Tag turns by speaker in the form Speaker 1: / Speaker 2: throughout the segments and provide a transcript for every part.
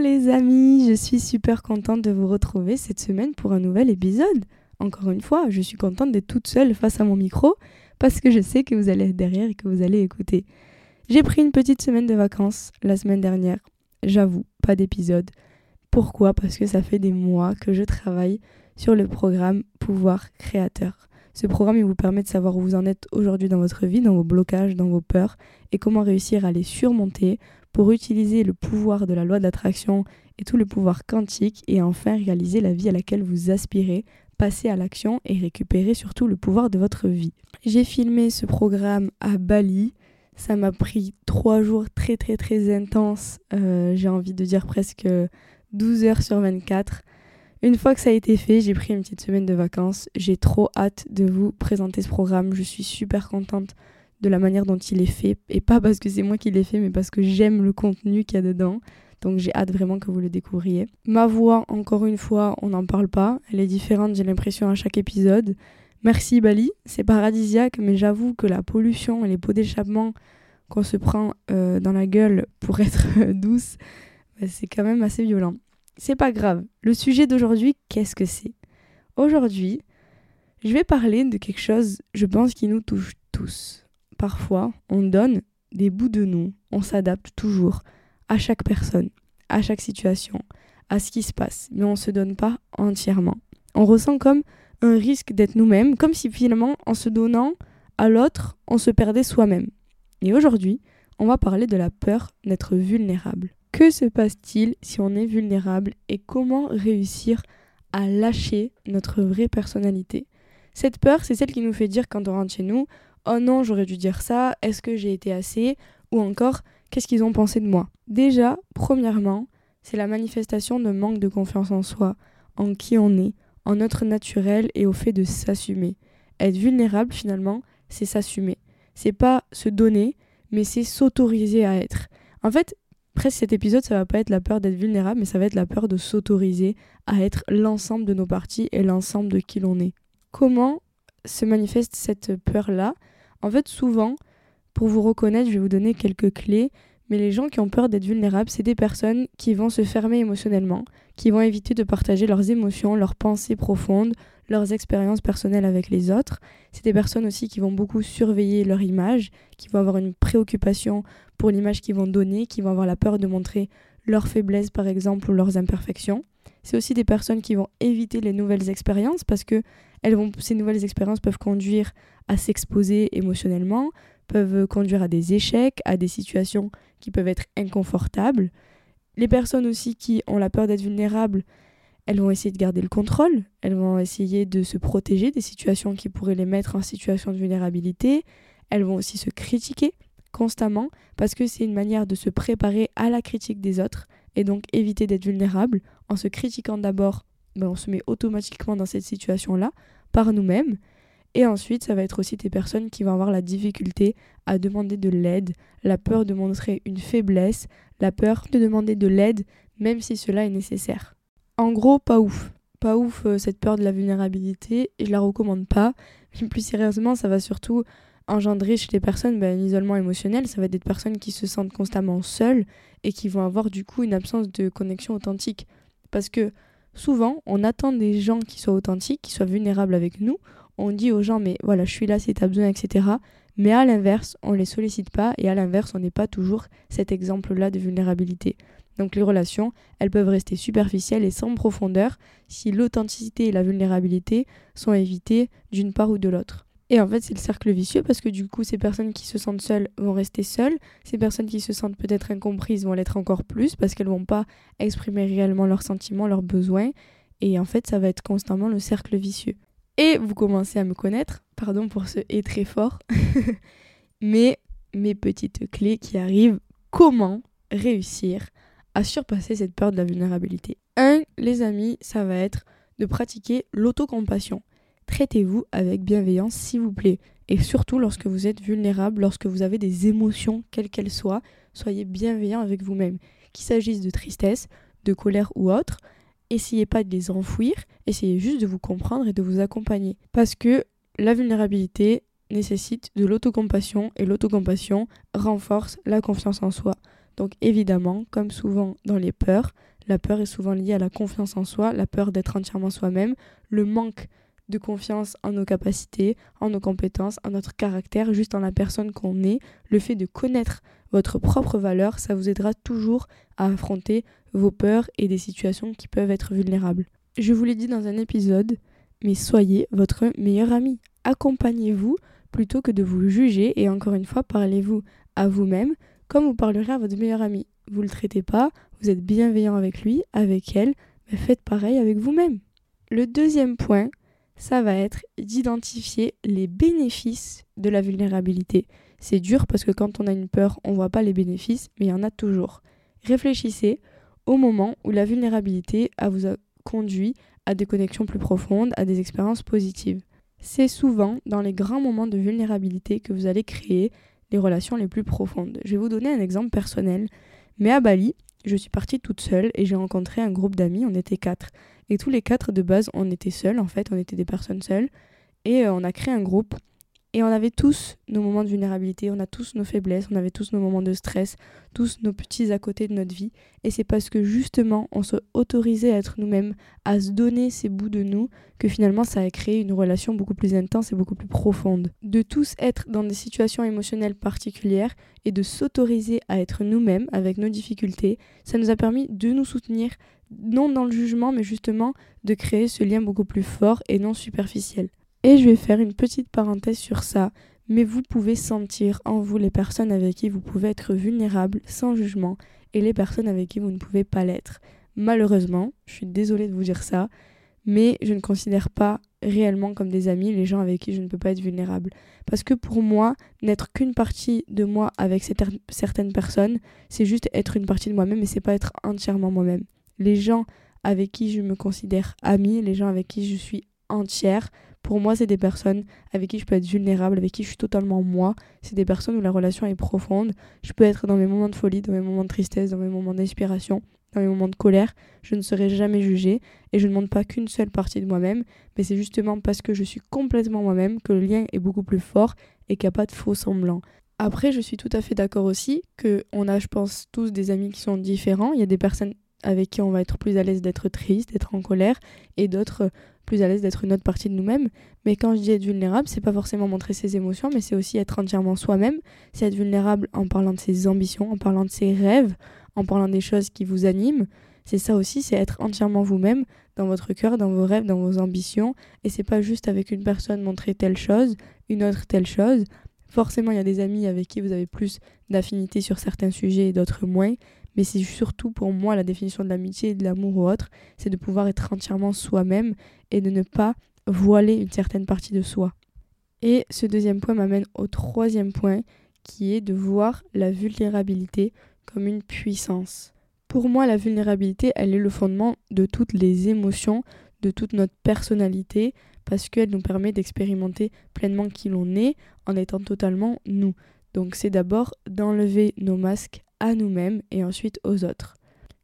Speaker 1: Les amis, je suis super contente de vous retrouver cette semaine pour un nouvel épisode. Encore une fois, je suis contente d'être toute seule face à mon micro parce que je sais que vous allez être derrière et que vous allez écouter. J'ai pris une petite semaine de vacances la semaine dernière. J'avoue, pas d'épisode. Pourquoi? Parce que ça fait des mois que je travaille sur le programme Pouvoir Créateur. Ce programme, il vous permet de savoir où vous en êtes aujourd'hui dans votre vie, dans vos blocages, dans vos peurs, et comment réussir à les surmonter pour utiliser le pouvoir de la loi d'attraction et tout le pouvoir quantique et enfin réaliser la vie à laquelle vous aspirez, passer à l'action et récupérer surtout le pouvoir de votre vie. J'ai filmé ce programme à Bali. Ça m'a pris trois jours très très très intenses. Euh, j'ai envie de dire presque 12 heures sur 24. Une fois que ça a été fait, j'ai pris une petite semaine de vacances. J'ai trop hâte de vous présenter ce programme. Je suis super contente de la manière dont il est fait. Et pas parce que c'est moi qui l'ai fait, mais parce que j'aime le contenu qu'il y a dedans. Donc j'ai hâte vraiment que vous le découvriez. Ma voix, encore une fois, on n'en parle pas. Elle est différente, j'ai l'impression, à chaque épisode. Merci Bali, c'est paradisiaque, mais j'avoue que la pollution et les pots d'échappement qu'on se prend euh, dans la gueule pour être douce, bah, c'est quand même assez violent. C'est pas grave. Le sujet d'aujourd'hui, qu'est-ce que c'est? Aujourd'hui, je vais parler de quelque chose, je pense, qui nous touche tous. Parfois, on donne des bouts de nous, on s'adapte toujours à chaque personne, à chaque situation, à ce qui se passe, mais on ne se donne pas entièrement. On ressent comme un risque d'être nous-mêmes, comme si finalement, en se donnant à l'autre, on se perdait soi-même. Et aujourd'hui, on va parler de la peur d'être vulnérable. Que se passe-t-il si on est vulnérable et comment réussir à lâcher notre vraie personnalité? Cette peur, c'est celle qui nous fait dire quand on rentre chez nous Oh non, j'aurais dû dire ça, est-ce que j'ai été assez? Ou encore, qu'est-ce qu'ils ont pensé de moi? Déjà, premièrement, c'est la manifestation d'un manque de confiance en soi, en qui on est, en notre naturel et au fait de s'assumer. Être vulnérable, finalement, c'est s'assumer. C'est pas se donner, mais c'est s'autoriser à être. En fait, presque cet épisode, ça va pas être la peur d'être vulnérable, mais ça va être la peur de s'autoriser à être l'ensemble de nos parties et l'ensemble de qui l'on est. Comment se manifeste cette peur-là En fait, souvent, pour vous reconnaître, je vais vous donner quelques clés, mais les gens qui ont peur d'être vulnérables, c'est des personnes qui vont se fermer émotionnellement, qui vont éviter de partager leurs émotions, leurs pensées profondes, leurs expériences personnelles avec les autres. C'est des personnes aussi qui vont beaucoup surveiller leur image, qui vont avoir une préoccupation pour l'image qu'ils vont donner, qui vont avoir la peur de montrer leurs faiblesses par exemple ou leurs imperfections. C'est aussi des personnes qui vont éviter les nouvelles expériences parce que elles vont, ces nouvelles expériences peuvent conduire à s'exposer émotionnellement, peuvent conduire à des échecs, à des situations qui peuvent être inconfortables. Les personnes aussi qui ont la peur d'être vulnérables, elles vont essayer de garder le contrôle, elles vont essayer de se protéger des situations qui pourraient les mettre en situation de vulnérabilité, elles vont aussi se critiquer constamment parce que c'est une manière de se préparer à la critique des autres et donc éviter d'être vulnérable en se critiquant d'abord, ben on se met automatiquement dans cette situation-là par nous-mêmes et ensuite, ça va être aussi des personnes qui vont avoir la difficulté à demander de l'aide, la peur de montrer une faiblesse, la peur de demander de l'aide, même si cela est nécessaire. En gros, pas ouf. Pas ouf euh, cette peur de la vulnérabilité, et je la recommande pas. Mais plus sérieusement, ça va surtout engendrer chez les personnes ben, un isolement émotionnel. Ça va être des personnes qui se sentent constamment seules et qui vont avoir du coup une absence de connexion authentique. Parce que souvent, on attend des gens qui soient authentiques, qui soient vulnérables avec nous on dit aux gens, mais voilà, je suis là si tu besoin, etc. Mais à l'inverse, on ne les sollicite pas et à l'inverse, on n'est pas toujours cet exemple-là de vulnérabilité. Donc les relations, elles peuvent rester superficielles et sans profondeur si l'authenticité et la vulnérabilité sont évitées d'une part ou de l'autre. Et en fait, c'est le cercle vicieux parce que du coup, ces personnes qui se sentent seules vont rester seules. Ces personnes qui se sentent peut-être incomprises vont l'être encore plus parce qu'elles vont pas exprimer réellement leurs sentiments, leurs besoins. Et en fait, ça va être constamment le cercle vicieux. Et vous commencez à me connaître, pardon pour ce et très fort, mais mes petites clés qui arrivent, comment réussir à surpasser cette peur de la vulnérabilité? Un, les amis, ça va être de pratiquer l'autocompassion. Traitez-vous avec bienveillance, s'il vous plaît. Et surtout lorsque vous êtes vulnérable, lorsque vous avez des émotions, quelles qu'elles soient, soyez bienveillant avec vous-même. Qu'il s'agisse de tristesse, de colère ou autre, essayez pas de les enfouir, essayez juste de vous comprendre et de vous accompagner. Parce que la vulnérabilité nécessite de l'autocompassion et l'autocompassion renforce la confiance en soi. Donc évidemment, comme souvent dans les peurs, la peur est souvent liée à la confiance en soi, la peur d'être entièrement soi-même, le manque de confiance en nos capacités, en nos compétences, en notre caractère, juste en la personne qu'on est, le fait de connaître votre propre valeur, ça vous aidera toujours à affronter vos peurs et des situations qui peuvent être vulnérables. Je vous l'ai dit dans un épisode, mais soyez votre meilleur ami. Accompagnez-vous plutôt que de vous juger et encore une fois, parlez-vous à vous-même comme vous parlerez à votre meilleur ami. Vous ne le traitez pas, vous êtes bienveillant avec lui, avec elle, mais faites pareil avec vous-même. Le deuxième point, ça va être d'identifier les bénéfices de la vulnérabilité. C'est dur parce que quand on a une peur, on ne voit pas les bénéfices, mais il y en a toujours. Réfléchissez au moment où la vulnérabilité a vous a conduit à des connexions plus profondes, à des expériences positives. C'est souvent dans les grands moments de vulnérabilité que vous allez créer les relations les plus profondes. Je vais vous donner un exemple personnel. Mais à Bali, je suis partie toute seule et j'ai rencontré un groupe d'amis, on était quatre. Et tous les quatre de base, on était seuls en fait, on était des personnes seules. Et euh, on a créé un groupe et on avait tous nos moments de vulnérabilité, on a tous nos faiblesses, on avait tous nos moments de stress, tous nos petits à côté de notre vie. Et c'est parce que justement on se autorisait à être nous-mêmes, à se donner ces bouts de nous, que finalement ça a créé une relation beaucoup plus intense et beaucoup plus profonde. De tous être dans des situations émotionnelles particulières et de s'autoriser à être nous-mêmes avec nos difficultés, ça nous a permis de nous soutenir, non dans le jugement, mais justement de créer ce lien beaucoup plus fort et non superficiel. Et je vais faire une petite parenthèse sur ça, mais vous pouvez sentir en vous les personnes avec qui vous pouvez être vulnérable sans jugement et les personnes avec qui vous ne pouvez pas l'être. Malheureusement, je suis désolée de vous dire ça, mais je ne considère pas réellement comme des amis les gens avec qui je ne peux pas être vulnérable. Parce que pour moi, n'être qu'une partie de moi avec certaines personnes, c'est juste être une partie de moi-même et c'est pas être entièrement moi-même. Les gens avec qui je me considère amie, les gens avec qui je suis entière, pour moi, c'est des personnes avec qui je peux être vulnérable, avec qui je suis totalement moi. C'est des personnes où la relation est profonde. Je peux être dans mes moments de folie, dans mes moments de tristesse, dans mes moments d'inspiration, dans mes moments de colère. Je ne serai jamais jugée et je ne montre pas qu'une seule partie de moi-même. Mais c'est justement parce que je suis complètement moi-même que le lien est beaucoup plus fort et qu'il n'y a pas de faux semblants. Après, je suis tout à fait d'accord aussi qu'on a, je pense, tous des amis qui sont différents. Il y a des personnes avec qui on va être plus à l'aise d'être triste, d'être en colère, et d'autres plus à l'aise d'être une autre partie de nous-mêmes. Mais quand je dis être vulnérable, c'est pas forcément montrer ses émotions, mais c'est aussi être entièrement soi-même. C'est être vulnérable en parlant de ses ambitions, en parlant de ses rêves, en parlant des choses qui vous animent. C'est ça aussi, c'est être entièrement vous-même dans votre cœur, dans vos rêves, dans vos ambitions. Et c'est pas juste avec une personne montrer telle chose, une autre telle chose. Forcément, il y a des amis avec qui vous avez plus d'affinité sur certains sujets et d'autres moins mais c'est surtout pour moi la définition de l'amitié et de l'amour ou autre, c'est de pouvoir être entièrement soi-même et de ne pas voiler une certaine partie de soi. Et ce deuxième point m'amène au troisième point, qui est de voir la vulnérabilité comme une puissance. Pour moi, la vulnérabilité, elle est le fondement de toutes les émotions, de toute notre personnalité, parce qu'elle nous permet d'expérimenter pleinement qui l'on est en étant totalement nous. Donc c'est d'abord d'enlever nos masques à nous-mêmes et ensuite aux autres.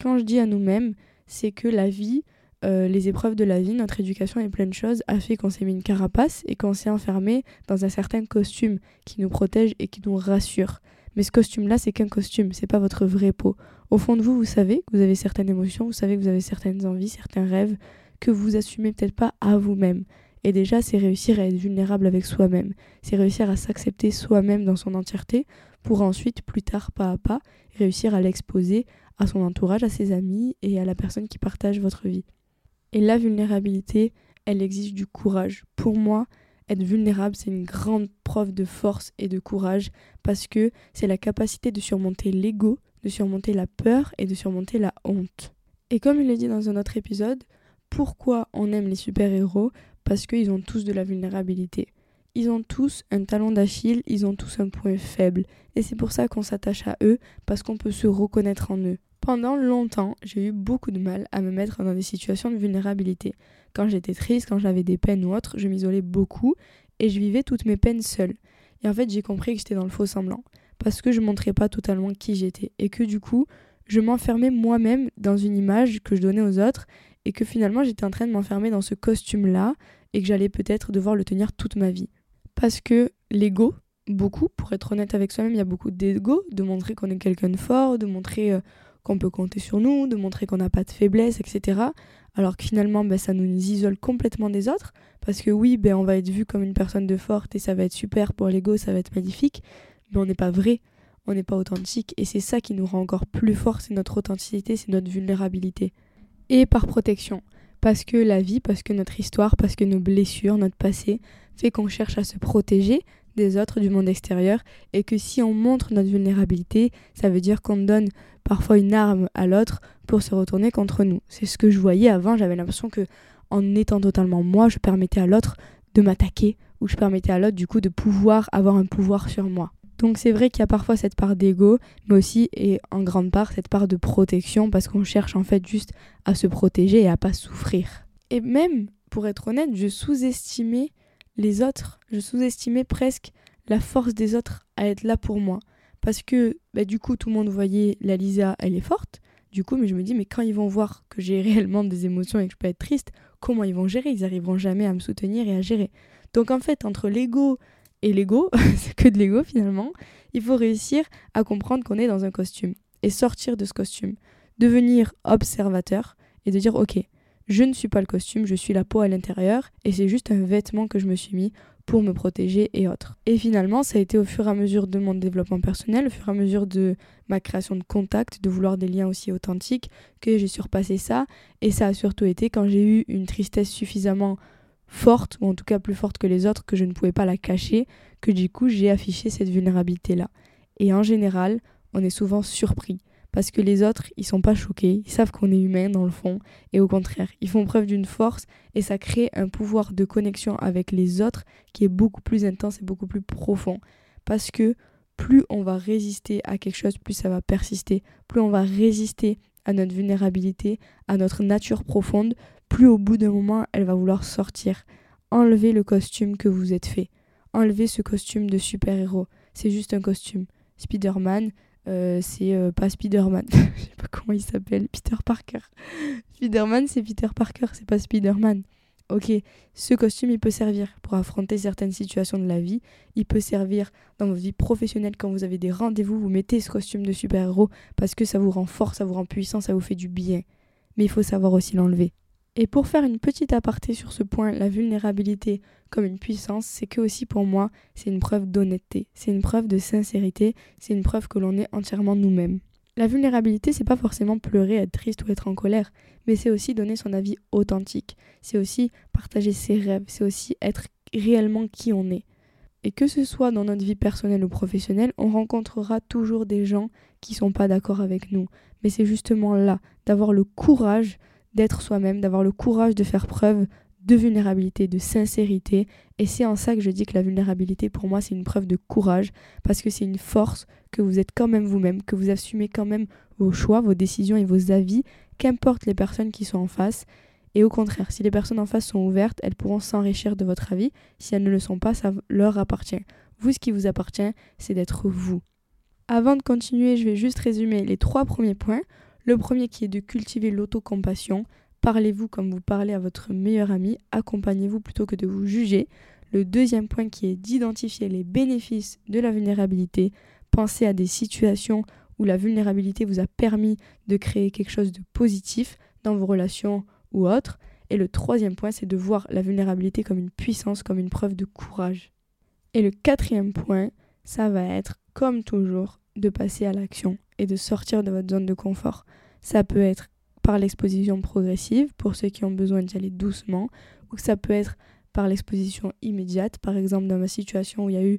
Speaker 1: Quand je dis à nous-mêmes, c'est que la vie, euh, les épreuves de la vie, notre éducation et plein de choses a fait qu'on s'est mis une carapace et qu'on s'est enfermé dans un certain costume qui nous protège et qui nous rassure. Mais ce costume-là, c'est qu'un costume, c'est pas votre vraie peau. Au fond de vous, vous savez que vous avez certaines émotions, vous savez que vous avez certaines envies, certains rêves que vous assumez peut-être pas à vous-même. Et déjà, c'est réussir à être vulnérable avec soi-même. C'est réussir à s'accepter soi-même dans son entièreté pour ensuite, plus tard, pas à pas, réussir à l'exposer à son entourage, à ses amis et à la personne qui partage votre vie. Et la vulnérabilité, elle exige du courage. Pour moi, être vulnérable, c'est une grande preuve de force et de courage parce que c'est la capacité de surmonter l'ego, de surmonter la peur et de surmonter la honte. Et comme je l'ai dit dans un autre épisode, pourquoi on aime les super-héros? Parce qu'ils ont tous de la vulnérabilité. Ils ont tous un talon d'Achille, ils ont tous un point faible. Et c'est pour ça qu'on s'attache à eux, parce qu'on peut se reconnaître en eux. Pendant longtemps, j'ai eu beaucoup de mal à me mettre dans des situations de vulnérabilité. Quand j'étais triste, quand j'avais des peines ou autres, je m'isolais beaucoup et je vivais toutes mes peines seule. Et en fait, j'ai compris que j'étais dans le faux semblant parce que je montrais pas totalement qui j'étais et que du coup, je m'enfermais moi-même dans une image que je donnais aux autres et que finalement, j'étais en train de m'enfermer dans ce costume-là et que j'allais peut-être devoir le tenir toute ma vie. Parce que l'ego, beaucoup, pour être honnête avec soi-même, il y a beaucoup d'ego, de montrer qu'on est quelqu'un de fort, de montrer euh, qu'on peut compter sur nous, de montrer qu'on n'a pas de faiblesse, etc. Alors que finalement, ben, ça nous isole complètement des autres. Parce que oui, ben, on va être vu comme une personne de forte et ça va être super pour l'ego, ça va être magnifique. Mais on n'est pas vrai, on n'est pas authentique. Et c'est ça qui nous rend encore plus fort, c'est notre authenticité, c'est notre vulnérabilité. Et par protection. Parce que la vie, parce que notre histoire, parce que nos blessures, notre passé, fait qu'on cherche à se protéger des autres, du monde extérieur, et que si on montre notre vulnérabilité, ça veut dire qu'on donne parfois une arme à l'autre pour se retourner contre nous. C'est ce que je voyais avant, j'avais l'impression que en étant totalement moi, je permettais à l'autre de m'attaquer ou je permettais à l'autre du coup de pouvoir avoir un pouvoir sur moi. Donc c'est vrai qu'il y a parfois cette part d'ego, mais aussi et en grande part cette part de protection parce qu'on cherche en fait juste à se protéger et à pas souffrir. Et même, pour être honnête, je sous-estimais les autres, je sous-estimais presque la force des autres à être là pour moi. Parce que bah, du coup, tout le monde voyait la Lisa, elle est forte. Du coup, mais je me dis, mais quand ils vont voir que j'ai réellement des émotions et que je peux être triste, comment ils vont gérer? Ils arriveront jamais à me soutenir et à gérer. Donc en fait, entre l'ego et l'ego, c'est que de l'ego finalement, il faut réussir à comprendre qu'on est dans un costume et sortir de ce costume. Devenir observateur et de dire, ok, je ne suis pas le costume, je suis la peau à l'intérieur et c'est juste un vêtement que je me suis mis pour me protéger et autres. Et finalement, ça a été au fur et à mesure de mon développement personnel, au fur et à mesure de ma création de contacts, de vouloir des liens aussi authentiques, que j'ai surpassé ça. Et ça a surtout été quand j'ai eu une tristesse suffisamment forte, ou en tout cas plus forte que les autres, que je ne pouvais pas la cacher, que du coup j'ai affiché cette vulnérabilité-là. Et en général, on est souvent surpris parce que les autres, ils sont pas choqués, ils savent qu'on est humain dans le fond, et au contraire, ils font preuve d'une force, et ça crée un pouvoir de connexion avec les autres qui est beaucoup plus intense et beaucoup plus profond. Parce que plus on va résister à quelque chose, plus ça va persister, plus on va résister à notre vulnérabilité, à notre nature profonde, plus au bout d'un moment, elle va vouloir sortir. Enlevez le costume que vous êtes fait. Enlevez ce costume de super-héros. C'est juste un costume. Spider-Man, euh, c'est euh, pas Spider-Man. Je sais pas comment il s'appelle. Peter Parker. Spider-Man, c'est Peter Parker, c'est pas Spider-Man. Ok, ce costume, il peut servir pour affronter certaines situations de la vie. Il peut servir dans votre vie professionnelle quand vous avez des rendez-vous. Vous mettez ce costume de super-héros parce que ça vous rend fort, ça vous rend puissant, ça vous fait du bien. Mais il faut savoir aussi l'enlever. Et pour faire une petite aparté sur ce point, la vulnérabilité comme une puissance, c'est que aussi pour moi, c'est une preuve d'honnêteté, c'est une preuve de sincérité, c'est une preuve que l'on est entièrement nous-mêmes. La vulnérabilité, c'est pas forcément pleurer, être triste ou être en colère, mais c'est aussi donner son avis authentique, c'est aussi partager ses rêves, c'est aussi être réellement qui on est. Et que ce soit dans notre vie personnelle ou professionnelle, on rencontrera toujours des gens qui sont pas d'accord avec nous. Mais c'est justement là, d'avoir le courage d'être soi-même, d'avoir le courage de faire preuve de vulnérabilité, de sincérité. Et c'est en ça que je dis que la vulnérabilité, pour moi, c'est une preuve de courage, parce que c'est une force que vous êtes quand même vous-même, que vous assumez quand même vos choix, vos décisions et vos avis, qu'importe les personnes qui sont en face. Et au contraire, si les personnes en face sont ouvertes, elles pourront s'enrichir de votre avis. Si elles ne le sont pas, ça leur appartient. Vous, ce qui vous appartient, c'est d'être vous. Avant de continuer, je vais juste résumer les trois premiers points. Le premier qui est de cultiver l'autocompassion. Parlez-vous comme vous parlez à votre meilleur ami, accompagnez-vous plutôt que de vous juger. Le deuxième point qui est d'identifier les bénéfices de la vulnérabilité. Pensez à des situations où la vulnérabilité vous a permis de créer quelque chose de positif dans vos relations ou autres. Et le troisième point, c'est de voir la vulnérabilité comme une puissance, comme une preuve de courage. Et le quatrième point, ça va être, comme toujours, de passer à l'action et de sortir de votre zone de confort. Ça peut être par l'exposition progressive, pour ceux qui ont besoin d'y aller doucement, ou ça peut être par l'exposition immédiate, par exemple dans ma situation où il y a eu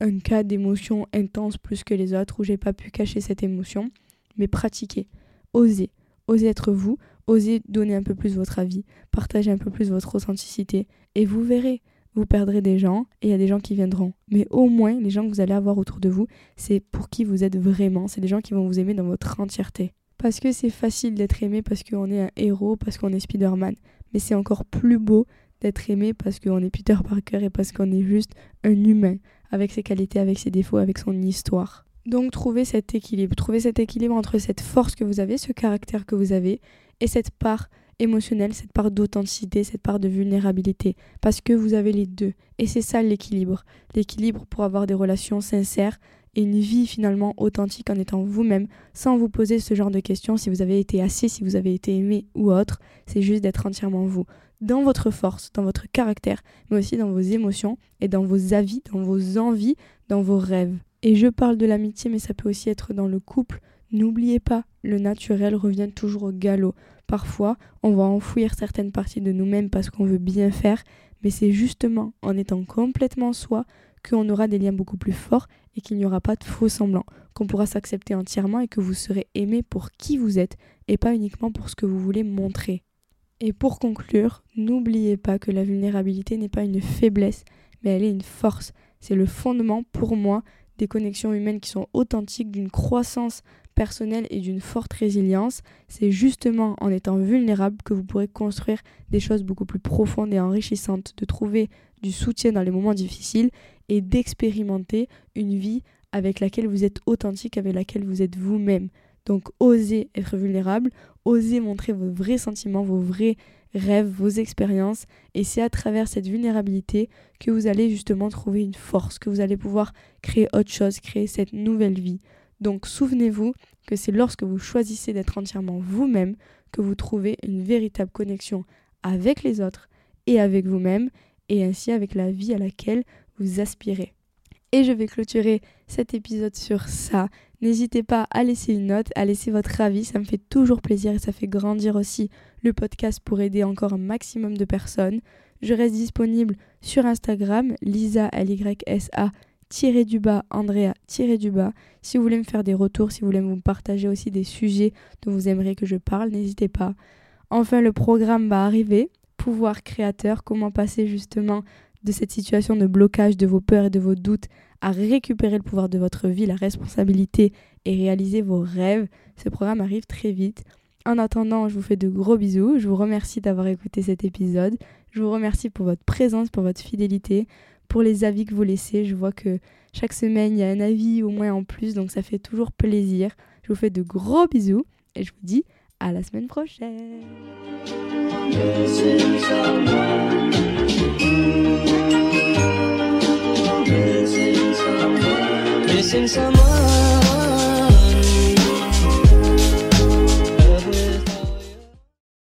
Speaker 1: un cas d'émotion intense plus que les autres, où j'ai pas pu cacher cette émotion, mais pratiquer, oser, oser être vous, oser donner un peu plus votre avis, partager un peu plus votre authenticité, et vous verrez, vous perdrez des gens et il y a des gens qui viendront. Mais au moins, les gens que vous allez avoir autour de vous, c'est pour qui vous êtes vraiment, c'est des gens qui vont vous aimer dans votre entièreté. Parce que c'est facile d'être aimé parce qu'on est un héros, parce qu'on est Spider-Man. Mais c'est encore plus beau d'être aimé parce qu'on est Peter Parker et parce qu'on est juste un humain, avec ses qualités, avec ses défauts, avec son histoire. Donc trouvez cet équilibre, trouvez cet équilibre entre cette force que vous avez, ce caractère que vous avez, et cette part émotionnelle, cette part d'authenticité, cette part de vulnérabilité, parce que vous avez les deux. Et c'est ça l'équilibre. L'équilibre pour avoir des relations sincères et une vie finalement authentique en étant vous-même, sans vous poser ce genre de questions si vous avez été assez, si vous avez été aimé ou autre. C'est juste d'être entièrement vous. Dans votre force, dans votre caractère, mais aussi dans vos émotions et dans vos avis, dans vos envies, dans vos rêves. Et je parle de l'amitié, mais ça peut aussi être dans le couple. N'oubliez pas, le naturel revient toujours au galop. Parfois, on va enfouir certaines parties de nous-mêmes parce qu'on veut bien faire, mais c'est justement en étant complètement soi qu'on aura des liens beaucoup plus forts et qu'il n'y aura pas de faux semblants, qu'on pourra s'accepter entièrement et que vous serez aimé pour qui vous êtes et pas uniquement pour ce que vous voulez montrer. Et pour conclure, n'oubliez pas que la vulnérabilité n'est pas une faiblesse, mais elle est une force. C'est le fondement pour moi des connexions humaines qui sont authentiques, d'une croissance personnelle et d'une forte résilience, c'est justement en étant vulnérable que vous pourrez construire des choses beaucoup plus profondes et enrichissantes, de trouver du soutien dans les moments difficiles et d'expérimenter une vie avec laquelle vous êtes authentique, avec laquelle vous êtes vous-même. Donc osez être vulnérable, osez montrer vos vrais sentiments, vos vrais rêves, vos expériences. Et c'est à travers cette vulnérabilité que vous allez justement trouver une force, que vous allez pouvoir créer autre chose, créer cette nouvelle vie. Donc souvenez-vous que c'est lorsque vous choisissez d'être entièrement vous-même que vous trouvez une véritable connexion avec les autres et avec vous-même et ainsi avec la vie à laquelle vous aspirez. Et je vais clôturer cet épisode sur ça. N'hésitez pas à laisser une note, à laisser votre avis, ça me fait toujours plaisir et ça fait grandir aussi le podcast pour aider encore un maximum de personnes. Je reste disponible sur Instagram, Lisa L-Y-S-A tiré du bas, Andrea tiré du bas. Si vous voulez me faire des retours, si vous voulez me partager aussi des sujets dont vous aimeriez que je parle, n'hésitez pas. Enfin, le programme va arriver. Pouvoir créateur, comment passer justement de cette situation de blocage de vos peurs et de vos doutes à récupérer le pouvoir de votre vie, la responsabilité et réaliser vos rêves. Ce programme arrive très vite. En attendant, je vous fais de gros bisous. Je vous remercie d'avoir écouté cet épisode. Je vous remercie pour votre présence, pour votre fidélité pour les avis que vous laissez. Je vois que chaque semaine, il y a un avis au moins en plus, donc ça fait toujours plaisir. Je vous fais de gros bisous et je vous dis à la semaine prochaine.